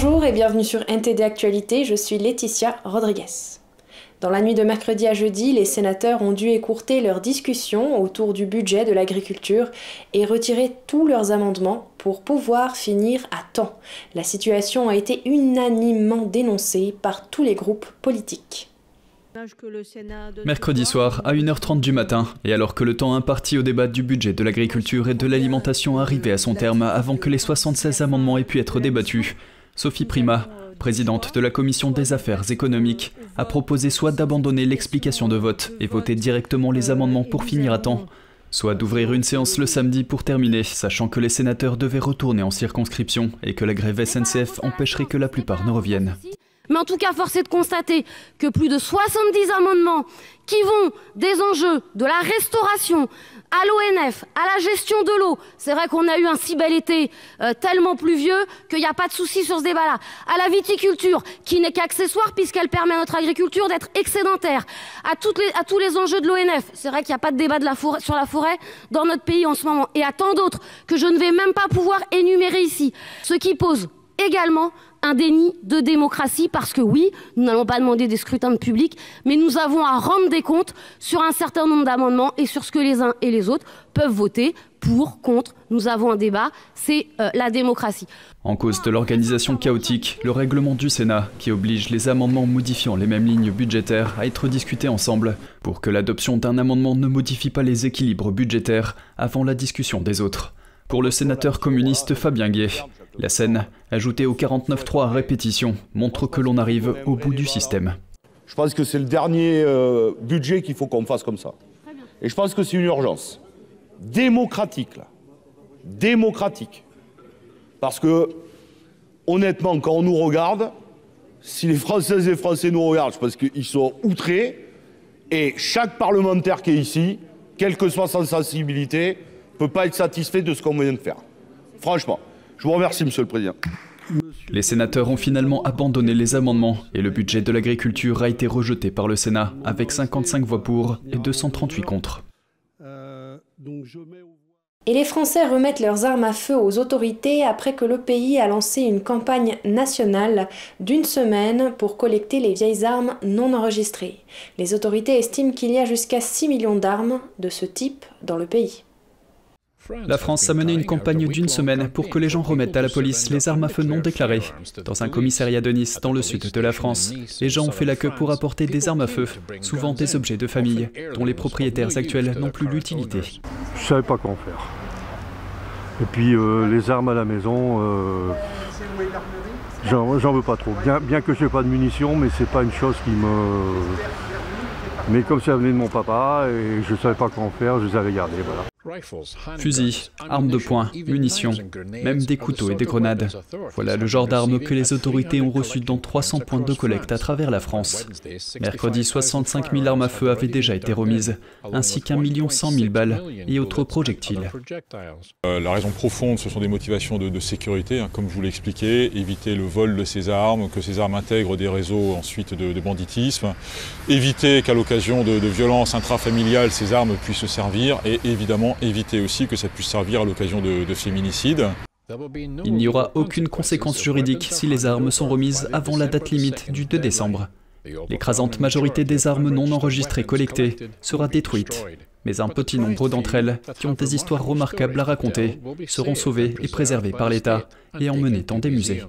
Bonjour et bienvenue sur NTD Actualité, je suis Laetitia Rodriguez. Dans la nuit de mercredi à jeudi, les sénateurs ont dû écourter leur discussion autour du budget de l'agriculture et retirer tous leurs amendements pour pouvoir finir à temps. La situation a été unanimement dénoncée par tous les groupes politiques. Mercredi soir, à 1h30 du matin, et alors que le temps imparti au débat du budget de l'agriculture et de l'alimentation arrivait à son terme avant que les 76 amendements aient pu être débattus, Sophie Prima, présidente de la commission des affaires économiques, a proposé soit d'abandonner l'explication de vote et voter directement les amendements pour finir à temps, soit d'ouvrir une séance le samedi pour terminer, sachant que les sénateurs devaient retourner en circonscription et que la grève SNCF empêcherait que la plupart ne reviennent. Mais en tout cas, force est de constater que plus de 70 amendements qui vont des enjeux de la restauration à l'ONF, à la gestion de l'eau. C'est vrai qu'on a eu un si bel été euh, tellement pluvieux qu'il n'y a pas de souci sur ce débat-là. À la viticulture, qui n'est qu'accessoire puisqu'elle permet à notre agriculture d'être excédentaire. À, toutes les, à tous les enjeux de l'ONF. C'est vrai qu'il n'y a pas de débat sur la forêt dans notre pays en ce moment. Et à tant d'autres que je ne vais même pas pouvoir énumérer ici. Ce qui pose également un déni de démocratie parce que oui, nous n'allons pas demander des scrutins de public, mais nous avons à rendre des comptes sur un certain nombre d'amendements et sur ce que les uns et les autres peuvent voter pour, contre. Nous avons un débat, c'est euh, la démocratie. En cause de l'organisation chaotique, le règlement du Sénat qui oblige les amendements modifiant les mêmes lignes budgétaires à être discutés ensemble pour que l'adoption d'un amendement ne modifie pas les équilibres budgétaires avant la discussion des autres. Pour le sénateur communiste Fabien Gay, la scène, ajoutée au 49.3 à répétition, montre que l'on arrive au bout du système. Je pense que c'est le dernier euh, budget qu'il faut qu'on fasse comme ça. Et je pense que c'est une urgence. Démocratique, là. Démocratique. Parce que, honnêtement, quand on nous regarde, si les Françaises et Français nous regardent, je pense qu'ils sont outrés. Et chaque parlementaire qui est ici, quelle que soit sa sensibilité, ne peut pas être satisfait de ce qu'on vient de faire. Franchement. Je vous remercie, Monsieur le Président. Les sénateurs ont finalement abandonné les amendements et le budget de l'agriculture a été rejeté par le Sénat avec 55 voix pour et 238 contre. Et les Français remettent leurs armes à feu aux autorités après que le pays a lancé une campagne nationale d'une semaine pour collecter les vieilles armes non enregistrées. Les autorités estiment qu'il y a jusqu'à 6 millions d'armes de ce type dans le pays. La France a mené une campagne d'une semaine pour que les gens remettent à la police les armes à feu non déclarées. Dans un commissariat de Nice, dans le sud de la France, les gens ont fait la queue pour apporter des armes à feu, souvent des objets de famille, dont les propriétaires actuels n'ont plus l'utilité. Je savais pas quoi faire. Et puis euh, les armes à la maison, euh, j'en veux pas trop. Bien, que je n'ai pas de munitions, mais c'est pas une chose qui me... Mais comme ça venait de mon papa et je savais pas quoi faire, je les avais gardés, voilà. Fusils, armes de poing, munitions, même des couteaux et des grenades. Voilà le genre d'armes que les autorités ont reçues dans 300 points de collecte à travers la France. Mercredi, 65 000 armes à feu avaient déjà été remises, ainsi qu'un million cent mille balles et autres projectiles. Euh, la raison profonde, ce sont des motivations de, sécurité, hein, comme je vous l'ai expliqué, éviter le vol de ces armes, que ces armes intègrent des réseaux ensuite de, banditisme, éviter qu'à l'occasion de, de violences intrafamiliales, ces armes puissent servir, et évidemment éviter aussi que ça puisse servir à l'occasion de, féminicides. Il n'y aura aucune conséquence juridique si les armes sont remises avant la date limite du 2 décembre. L'écrasante majorité des armes non enregistrées collectées sera détruite, mais un petit nombre d'entre elles, qui ont des histoires remarquables à raconter, seront sauvées et préservées par l'État et emmenées dans des musées.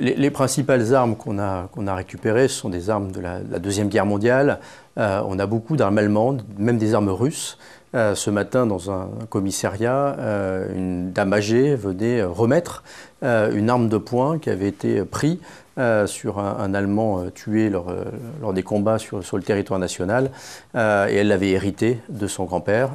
Les, principales armes qu'on a, qu'on a récupérées sont des armes de la, Deuxième Guerre mondiale. Euh, on a beaucoup d'armes allemandes, même des armes russes. Euh, ce matin, dans un commissariat, euh, une dame âgée venait remettre euh, une arme de poing qui avait été prise sur un, Allemand tué lors, des combats sur, le territoire national, et elle l'avait hérité de son grand-père.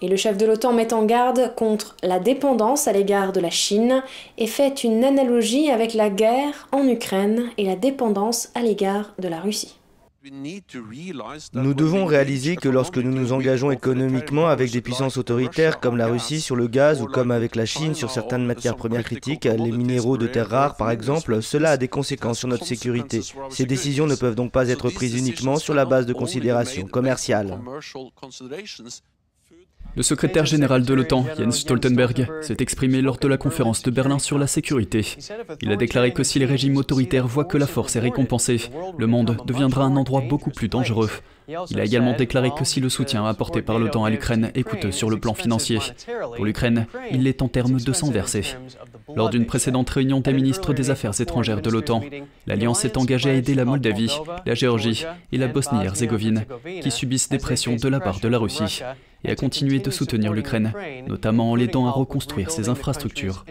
Et le chef de l'OTAN met en garde contre la dépendance à l'égard de la Chine et fait une analogie avec la guerre en Ukraine et la dépendance à l'égard de la Russie. Nous devons réaliser que lorsque nous nous engageons économiquement avec des puissances autoritaires comme la Russie sur le gaz ou comme avec la Chine sur certaines matières premières critiques, les minéraux de terres rares par exemple, cela a des conséquences sur notre sécurité. Ces décisions ne peuvent donc pas être prises uniquement sur la base de considérations commerciales. Le secrétaire général de l'OTAN, Jens Stoltenberg, s'est exprimé lors de la conférence de Berlin sur la sécurité. Il a déclaré que si les régimes autoritaires voient que la force est récompensée, le monde deviendra un endroit beaucoup plus dangereux. Il a également déclaré que si le soutien apporté par l'OTAN à l'Ukraine est coûteux sur le plan financier, pour l'Ukraine, il l'est en termes de sang versé. Lors d'une précédente réunion des ministres des Affaires étrangères de l'OTAN, l'Alliance s'est engagée à aider la Moldavie, la Géorgie et la Bosnie-Herzégovine, qui subissent des pressions de la part de la Russie et à continuer de soutenir l'Ukraine, notamment en l'aidant à reconstruire ses infrastructures.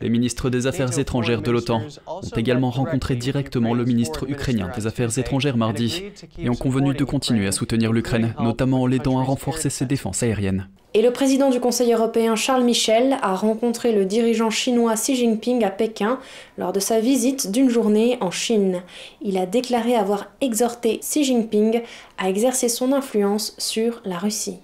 Les ministres des Affaires étrangères de l'OTAN ont également rencontré directement le ministre ukrainien des Affaires étrangères mardi et ont convenu de continuer à soutenir l'Ukraine, notamment en l'aidant à renforcer ses défenses aériennes. Et le président du Conseil européen Charles Michel a rencontré le dirigeant chinois Xi Jinping à Pékin lors de sa visite d'une journée en Chine. Il a déclaré avoir exhorté Xi Jinping à exercer son influence sur la Russie.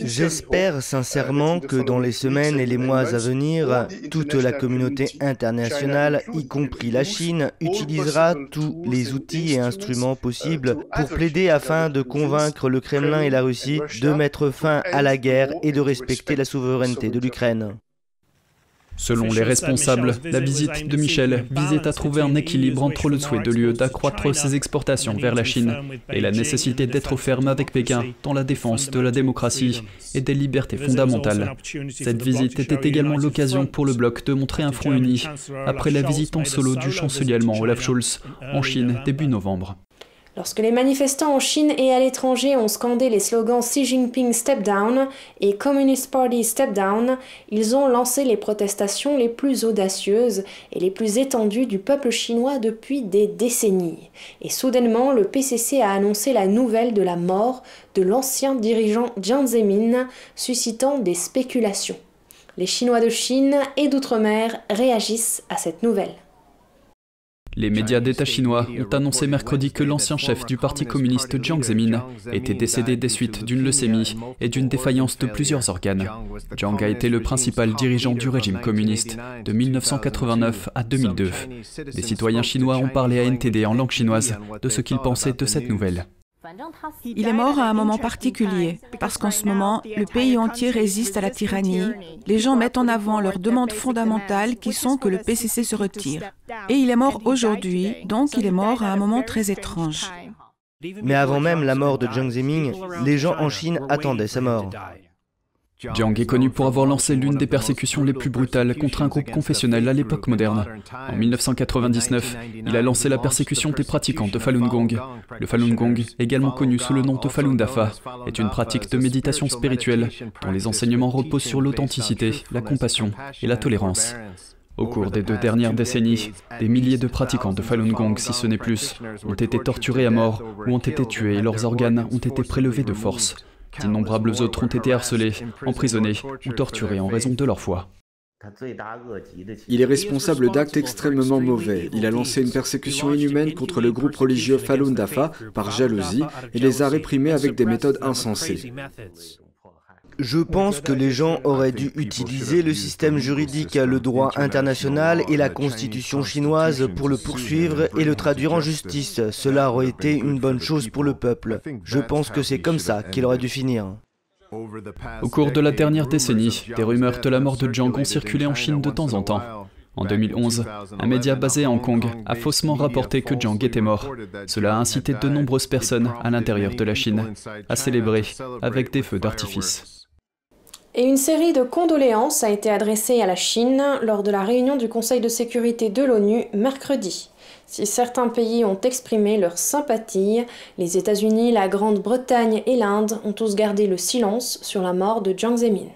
J'espère sincèrement que dans les semaines et les mois à venir, toute la communauté internationale, y compris la Chine, utilisera tous les outils et instruments possibles pour plaider afin de convaincre le Kremlin et la Russie de mettre fin à la guerre et de respecter la souveraineté de l'Ukraine. Selon les responsables, la visite de Michel visait à trouver un équilibre entre le souhait de l'UE d'accroître ses exportations vers la Chine et la nécessité d'être ferme avec Pékin dans la défense de la démocratie et des libertés fondamentales. Cette visite était également l'occasion pour le bloc de montrer un front uni après la visite en solo du chancelier allemand Olaf Scholz en Chine début novembre. Lorsque les manifestants en Chine et à l'étranger ont scandé les slogans Xi Jinping Step Down et Communist Party Step Down, ils ont lancé les protestations les plus audacieuses et les plus étendues du peuple chinois depuis des décennies. Et soudainement, le PCC a annoncé la nouvelle de la mort de l'ancien dirigeant Jiang Zemin, suscitant des spéculations. Les Chinois de Chine et d'outre-mer réagissent à cette nouvelle. Les médias d'État chinois ont annoncé mercredi que l'ancien chef du Parti communiste Jiang Zemin était décédé des suites d'une leucémie et d'une défaillance de plusieurs organes. Jiang a été le principal dirigeant du régime communiste de 1989 à 2002. Les citoyens chinois ont parlé à NTD en langue chinoise de ce qu'ils pensaient de cette nouvelle. Il est mort à un moment particulier, parce qu'en ce moment, le pays entier résiste à la tyrannie. Les gens mettent en avant leurs demandes fondamentales qui sont que le PCC se retire. Et il est mort aujourd'hui, donc il est mort à un moment très étrange. Mais avant même la mort de Jiang Zemin, les gens en Chine attendaient sa mort. Jiang est connu pour avoir lancé l'une des persécutions les plus brutales contre un groupe confessionnel à l'époque moderne. En 1999, il a lancé la persécution des pratiquants de Falun Gong. Le Falun Gong, également connu sous le nom de Falun Dafa, est une pratique de méditation spirituelle dont les enseignements reposent sur l'authenticité, la compassion et la tolérance. Au cours des deux dernières décennies, des milliers de pratiquants de Falun Gong, si ce n'est plus, ont été torturés à mort ou ont été tués et leurs organes ont été prélevés de force. D'innombrables autres ont été harcelés, emprisonnés ou torturés en raison de leur foi. Il est responsable d'actes extrêmement mauvais. Il a lancé une persécution inhumaine contre le groupe religieux Falun Dafa par jalousie et les a réprimés avec des méthodes insensées. Je pense que les gens auraient dû utiliser le système juridique, le droit international et la constitution chinoise pour le poursuivre et le traduire en justice. Cela aurait été une bonne chose pour le peuple. Je pense que c'est comme ça qu'il aurait dû finir. Au cours de la dernière décennie, des rumeurs de la mort de Jiang ont circulé en Chine de temps en temps. En 2011, un média basé à Hong Kong a faussement rapporté que Jiang était mort. Cela a incité de nombreuses personnes à l'intérieur de la Chine à célébrer avec des feux d'artifice. Et une série de condoléances a été adressée à la Chine lors de la réunion du Conseil de sécurité de l'ONU mercredi. Si certains pays ont exprimé leur sympathie, les États-Unis, la Grande-Bretagne et l'Inde ont tous gardé le silence sur la mort de Jiang Zemin.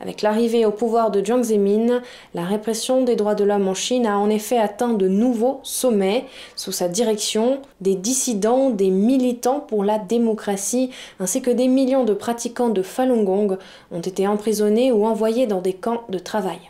Avec l'arrivée au pouvoir de Jiang Zemin, la répression des droits de l'homme en Chine a en effet atteint de nouveaux sommets. Sous sa direction, des dissidents, des militants pour la démocratie, ainsi que des millions de pratiquants de Falun Gong ont été emprisonnés ou envoyés dans des camps de travail.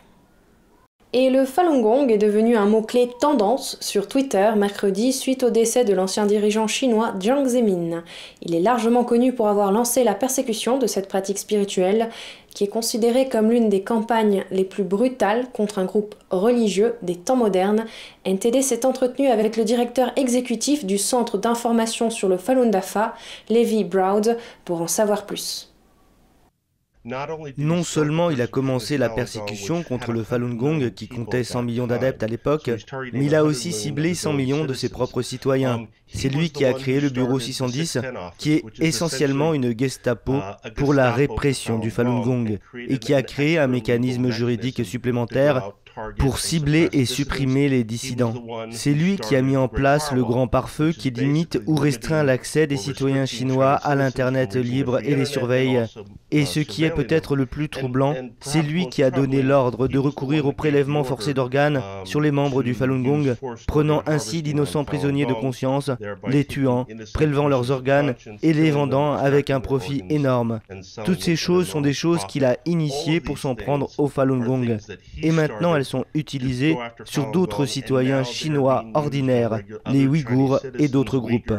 Et le Falun Gong est devenu un mot-clé tendance sur Twitter mercredi suite au décès de l'ancien dirigeant chinois Jiang Zemin. Il est largement connu pour avoir lancé la persécution de cette pratique spirituelle qui est considérée comme l'une des campagnes les plus brutales contre un groupe religieux des temps modernes. NTD s'est entretenu avec le directeur exécutif du Centre d'information sur le Falun Dafa, Levi Broud, pour en savoir plus. Non seulement il a commencé la persécution contre le Falun Gong qui comptait 100 millions d'adeptes à l'époque, mais il a aussi ciblé 100 millions de ses propres citoyens. C'est lui qui a créé le bureau 610, qui est essentiellement une Gestapo pour la répression du Falun Gong, et qui a créé un mécanisme juridique supplémentaire pour cibler et supprimer les dissidents. C'est lui qui a mis en place le grand pare-feu qui limite ou restreint l'accès des citoyens chinois à l'Internet libre et les surveille. Et ce qui est peut-être le plus troublant, c'est lui qui a donné l'ordre de recourir au prélèvement forcé d'organes sur les membres du Falun Gong, prenant ainsi d'innocents prisonniers de conscience, les tuant, prélevant leurs organes et les vendant avec un profit énorme. Toutes ces choses sont des choses qu'il a initiées pour s'en prendre au Falun Gong. Et maintenant, elles sont utilisées sur d'autres citoyens chinois ordinaires, les Ouïghours et d'autres groupes.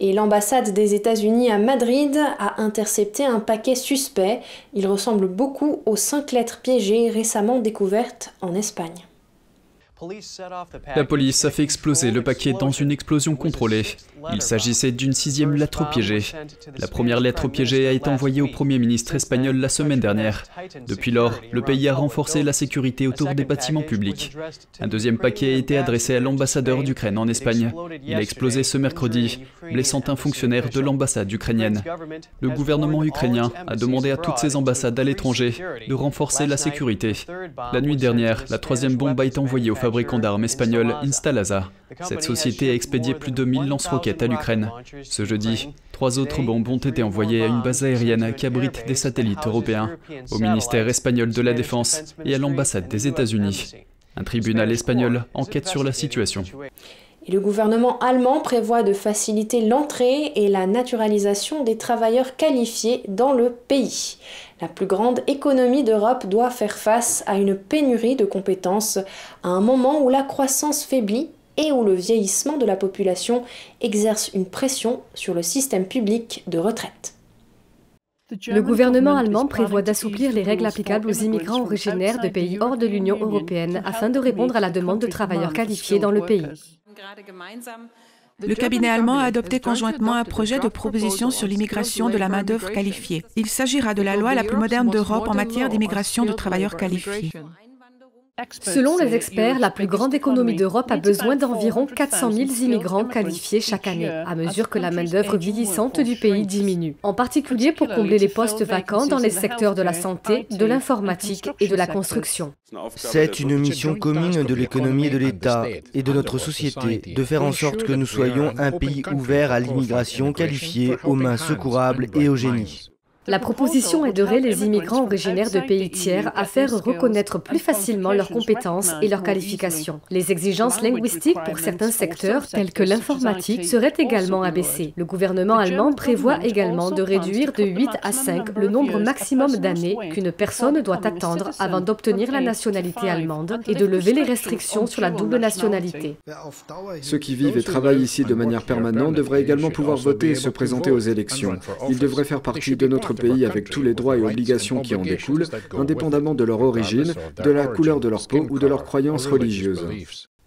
Et l'ambassade des États-Unis à Madrid a intercepté un paquet suspect. Il ressemble beaucoup aux cinq lettres piégées récemment découvertes en Espagne. La police a fait exploser le paquet dans une explosion contrôlée. Il s'agissait d'une sixième lettre piégée. La première lettre piégée a été envoyée au Premier ministre espagnol la semaine dernière. Depuis lors, le pays a renforcé la sécurité autour des bâtiments publics. Un deuxième paquet a été adressé à l'ambassadeur d'Ukraine en Espagne. Il a explosé ce mercredi, blessant un fonctionnaire de l'ambassade ukrainienne. Le gouvernement ukrainien a demandé à toutes ses ambassades à l'étranger de renforcer la sécurité. La nuit dernière, la troisième bombe a été envoyée au fabricant d'armes espagnol Instalaza. Cette société a expédié plus de 1000 lance-roquettes à l'Ukraine. Ce jeudi, trois autres bombes ont été envoyées à une base aérienne qui abrite des satellites européens, au ministère espagnol de la Défense et à l'ambassade des États-Unis. Un tribunal espagnol enquête sur la situation. Et le gouvernement allemand prévoit de faciliter l'entrée et la naturalisation des travailleurs qualifiés dans le pays. La plus grande économie d'Europe doit faire face à une pénurie de compétences à un moment où la croissance faiblit et où le vieillissement de la population exerce une pression sur le système public de retraite. Le gouvernement allemand prévoit d'assouplir les règles applicables aux immigrants originaires de pays hors de l'Union européenne afin de répondre à la demande de travailleurs qualifiés dans le pays. Le cabinet allemand a adopté conjointement un projet de proposition sur l'immigration de la main-d'œuvre qualifiée. Il s'agira de la loi la plus moderne d'Europe en matière d'immigration de travailleurs qualifiés. Selon les experts, la plus grande économie d'Europe a besoin d'environ 400 000 immigrants qualifiés chaque année, à mesure que la main-d'œuvre vieillissante du pays diminue, en particulier pour combler les postes vacants dans les secteurs de la santé, de l'informatique et de la construction. C'est une mission commune de l'économie et de l'État et de notre société de faire en sorte que nous soyons un pays ouvert à l'immigration qualifiée, aux mains secourables et au génie. La proposition aiderait les immigrants originaires de pays tiers à faire reconnaître plus facilement leurs compétences et leurs qualifications. Les exigences linguistiques pour certains secteurs, tels que l'informatique, seraient également abaissées. Le gouvernement allemand prévoit également de réduire de 8 à 5 le nombre maximum d'années qu'une personne doit attendre avant d'obtenir la nationalité allemande et de lever les restrictions sur la double nationalité. Ceux qui vivent et travaillent ici de manière permanente devraient également pouvoir voter et se présenter aux élections. Ils devraient faire partie de notre pays avec tous les droits et obligations qui en découlent, indépendamment de leur origine, de la couleur de leur peau ou de leurs croyances religieuses.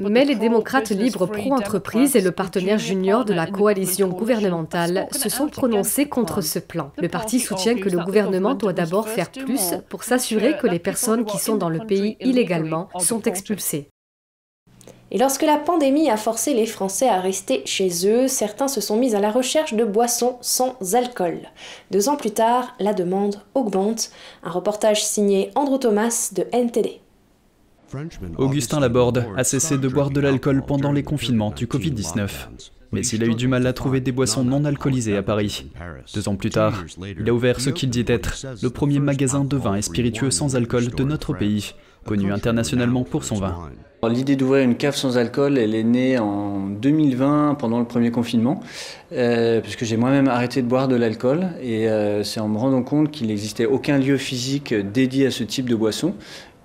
Mais les démocrates libres pro-entreprise et le partenaire junior de la coalition gouvernementale se sont prononcés contre ce plan. Le parti soutient que le gouvernement doit d'abord faire plus pour s'assurer que les personnes qui sont dans le pays illégalement sont expulsées. Et lorsque la pandémie a forcé les Français à rester chez eux, certains se sont mis à la recherche de boissons sans alcool. Deux ans plus tard, la demande augmente. Un reportage signé Andrew Thomas de NTD. Augustin Laborde a cessé de boire de l'alcool pendant les confinements du Covid-19. Mais il a eu du mal à trouver des boissons non alcoolisées à Paris. Deux ans plus tard, il a ouvert ce qu'il dit être le premier magasin de vin et spiritueux sans alcool de notre pays, connu internationalement pour son vin. L'idée d'ouvrir une cave sans alcool, elle est née en 2020 pendant le premier confinement, euh, puisque j'ai moi-même arrêté de boire de l'alcool et euh, c'est en me rendant compte qu'il n'existait aucun lieu physique dédié à ce type de boisson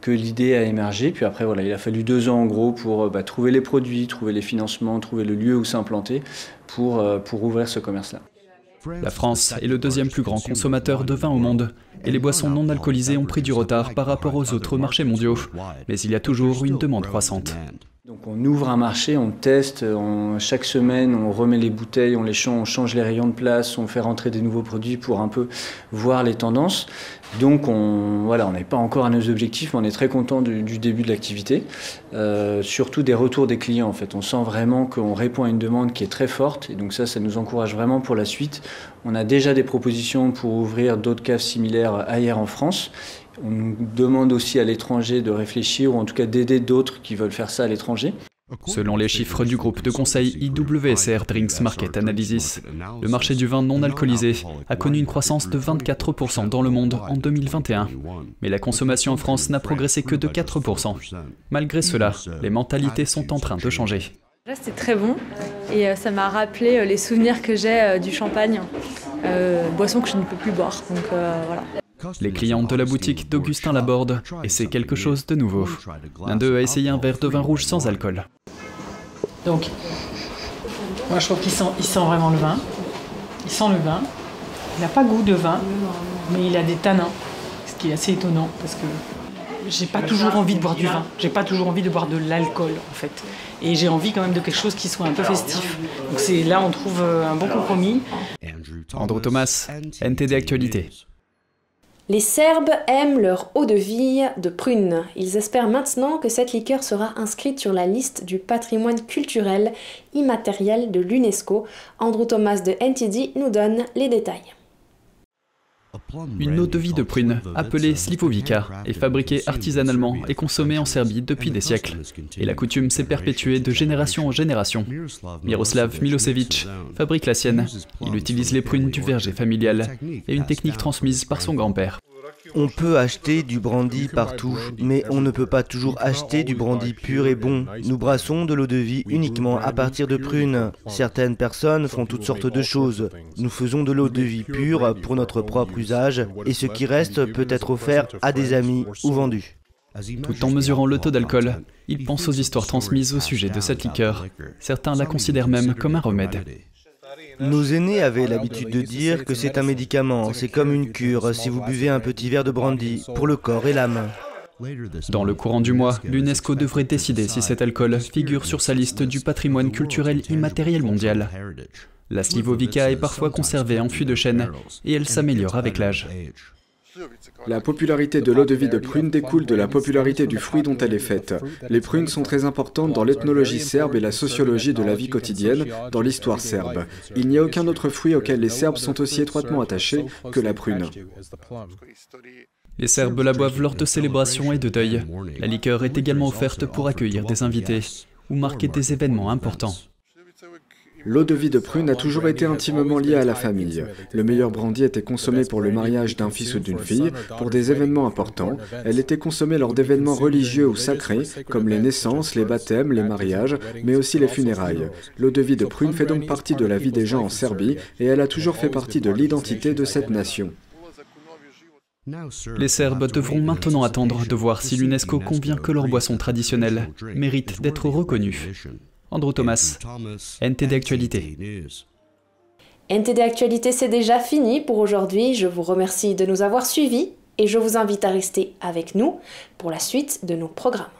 que l'idée a émergé. Puis après, voilà, il a fallu deux ans en gros pour bah, trouver les produits, trouver les financements, trouver le lieu où s'implanter pour, pour ouvrir ce commerce-là. La France est le deuxième plus grand consommateur de vin au monde. et les boissons non alcoolisées ont pris du retard par rapport aux autres marchés mondiaux. Mais il y a toujours une demande croissante. Donc on ouvre un marché, on teste, chaque semaine on remet les bouteilles, on change, on change les rayons de place, on fait rentrer des nouveaux produits pour un peu voir les tendances. Donc on voilà, on n'est pas encore à nos objectifs, mais on est très content du, début de l'activité, euh, surtout des retours des clients en fait. On sent vraiment qu'on répond à une demande qui est très forte et donc ça, ça nous encourage vraiment pour la suite. On a déjà des propositions pour ouvrir d'autres caves similaires ailleurs en France on demande aussi à l'étranger de réfléchir ou en tout cas d'aider d'autres qui veulent faire ça à l'étranger. Selon les chiffres du groupe de conseil IWSR Drinks Market Analysis, le marché du vin non alcoolisé a connu une croissance de 24% dans le monde en 2021. Mais la consommation en France n'a progressé que de 4%. Malgré cela, les mentalités sont en train de changer. Là, c'était très bon et euh, ça m'a rappelé euh, les souvenirs que j'ai euh, du champagne, boisson que je ne peux plus boire. Donc voilà. Les clients de la boutique d'Augustin Laborde, et c'est quelque chose de nouveau. L'un d'eux a essayé un verre de vin rouge sans alcool. Donc, moi je trouve qu'il sent, il sent vraiment le vin. Il sent le vin. Il n'a pas goût de vin, mais il a des tanins, ce qui est assez étonnant parce que j'ai pas toujours envie de boire du vin. J'ai pas toujours envie de boire de l'alcool en fait. Et j'ai envie quand même de quelque chose qui soit un peu festif. Donc c'est là on trouve euh, un bon compromis. Andrew Thomas, NTD Actualité. Les Serbes aiment leur eau de vie de prune. Ils espèrent maintenant que cette liqueur sera inscrite sur la liste du patrimoine culturel immatériel de l'UNESCO. Andrew Thomas de NTD nous donne les détails. Une eau de vie de prune, appelée Slivovica, est fabriquée artisanalement et consommée en Serbie depuis des siècles. Et la coutume s'est perpétuée de génération en génération. Miroslav Milosevic fabrique la sienne. Il utilise les prunes du verger familial et une technique transmise par son grand-père. On peut acheter du brandy partout, mais on ne peut pas toujours acheter du brandy pur et bon. Nous brassons de l'eau de vie uniquement à partir de prunes. Certaines personnes font toutes sortes de choses. Nous faisons de l'eau de vie pure pour notre propre usage, et ce qui reste peut être offert à des amis ou vendu. Tout en mesurant le taux d'alcool, il pense aux histoires transmises au sujet de cette liqueur. Certains la considèrent même comme un remède. Nos aînés avaient l'habitude de dire que c'est un médicament, c'est comme une cure si vous buvez un petit verre de brandy pour le corps et l'âme. Dans le courant du mois, l'UNESCO devrait décider si cet alcool figure sur sa liste du patrimoine culturel immatériel mondial. La slivovica est parfois conservée en fût de chêne et elle s'améliore avec l'âge. La popularité de l'eau de vie de prune découle de la popularité du fruit dont elle est faite. Les prunes sont très importantes dans l'ethnologie serbe et la sociologie de la vie quotidienne, dans l'histoire serbe. Il n'y a aucun autre fruit auquel les Serbes sont aussi étroitement attachés que la prune. Les Serbes la boivent lors de célébrations et de deuil. La liqueur est également offerte pour accueillir des invités ou marquer des événements importants. L'eau de vie de prune a toujours été intimement liée à la famille. Le meilleur brandy était consommé pour le mariage d'un fils ou d'une fille, pour des événements importants. Elle était consommée lors d'événements religieux ou sacrés, comme les naissances, les baptêmes, les mariages, mais aussi les funérailles. L'eau de vie de prune fait donc partie de la vie des gens en Serbie et elle a toujours fait partie de l'identité de cette nation. Les Serbes devront maintenant attendre de voir si l'UNESCO convient que leur boisson traditionnelle mérite d'être reconnue. Andrew Thomas, NTD Actualité. NTD Actualité, c'est déjà fini pour aujourd'hui. Je vous remercie de nous avoir suivis et je vous invite à rester avec nous pour la suite de nos programmes.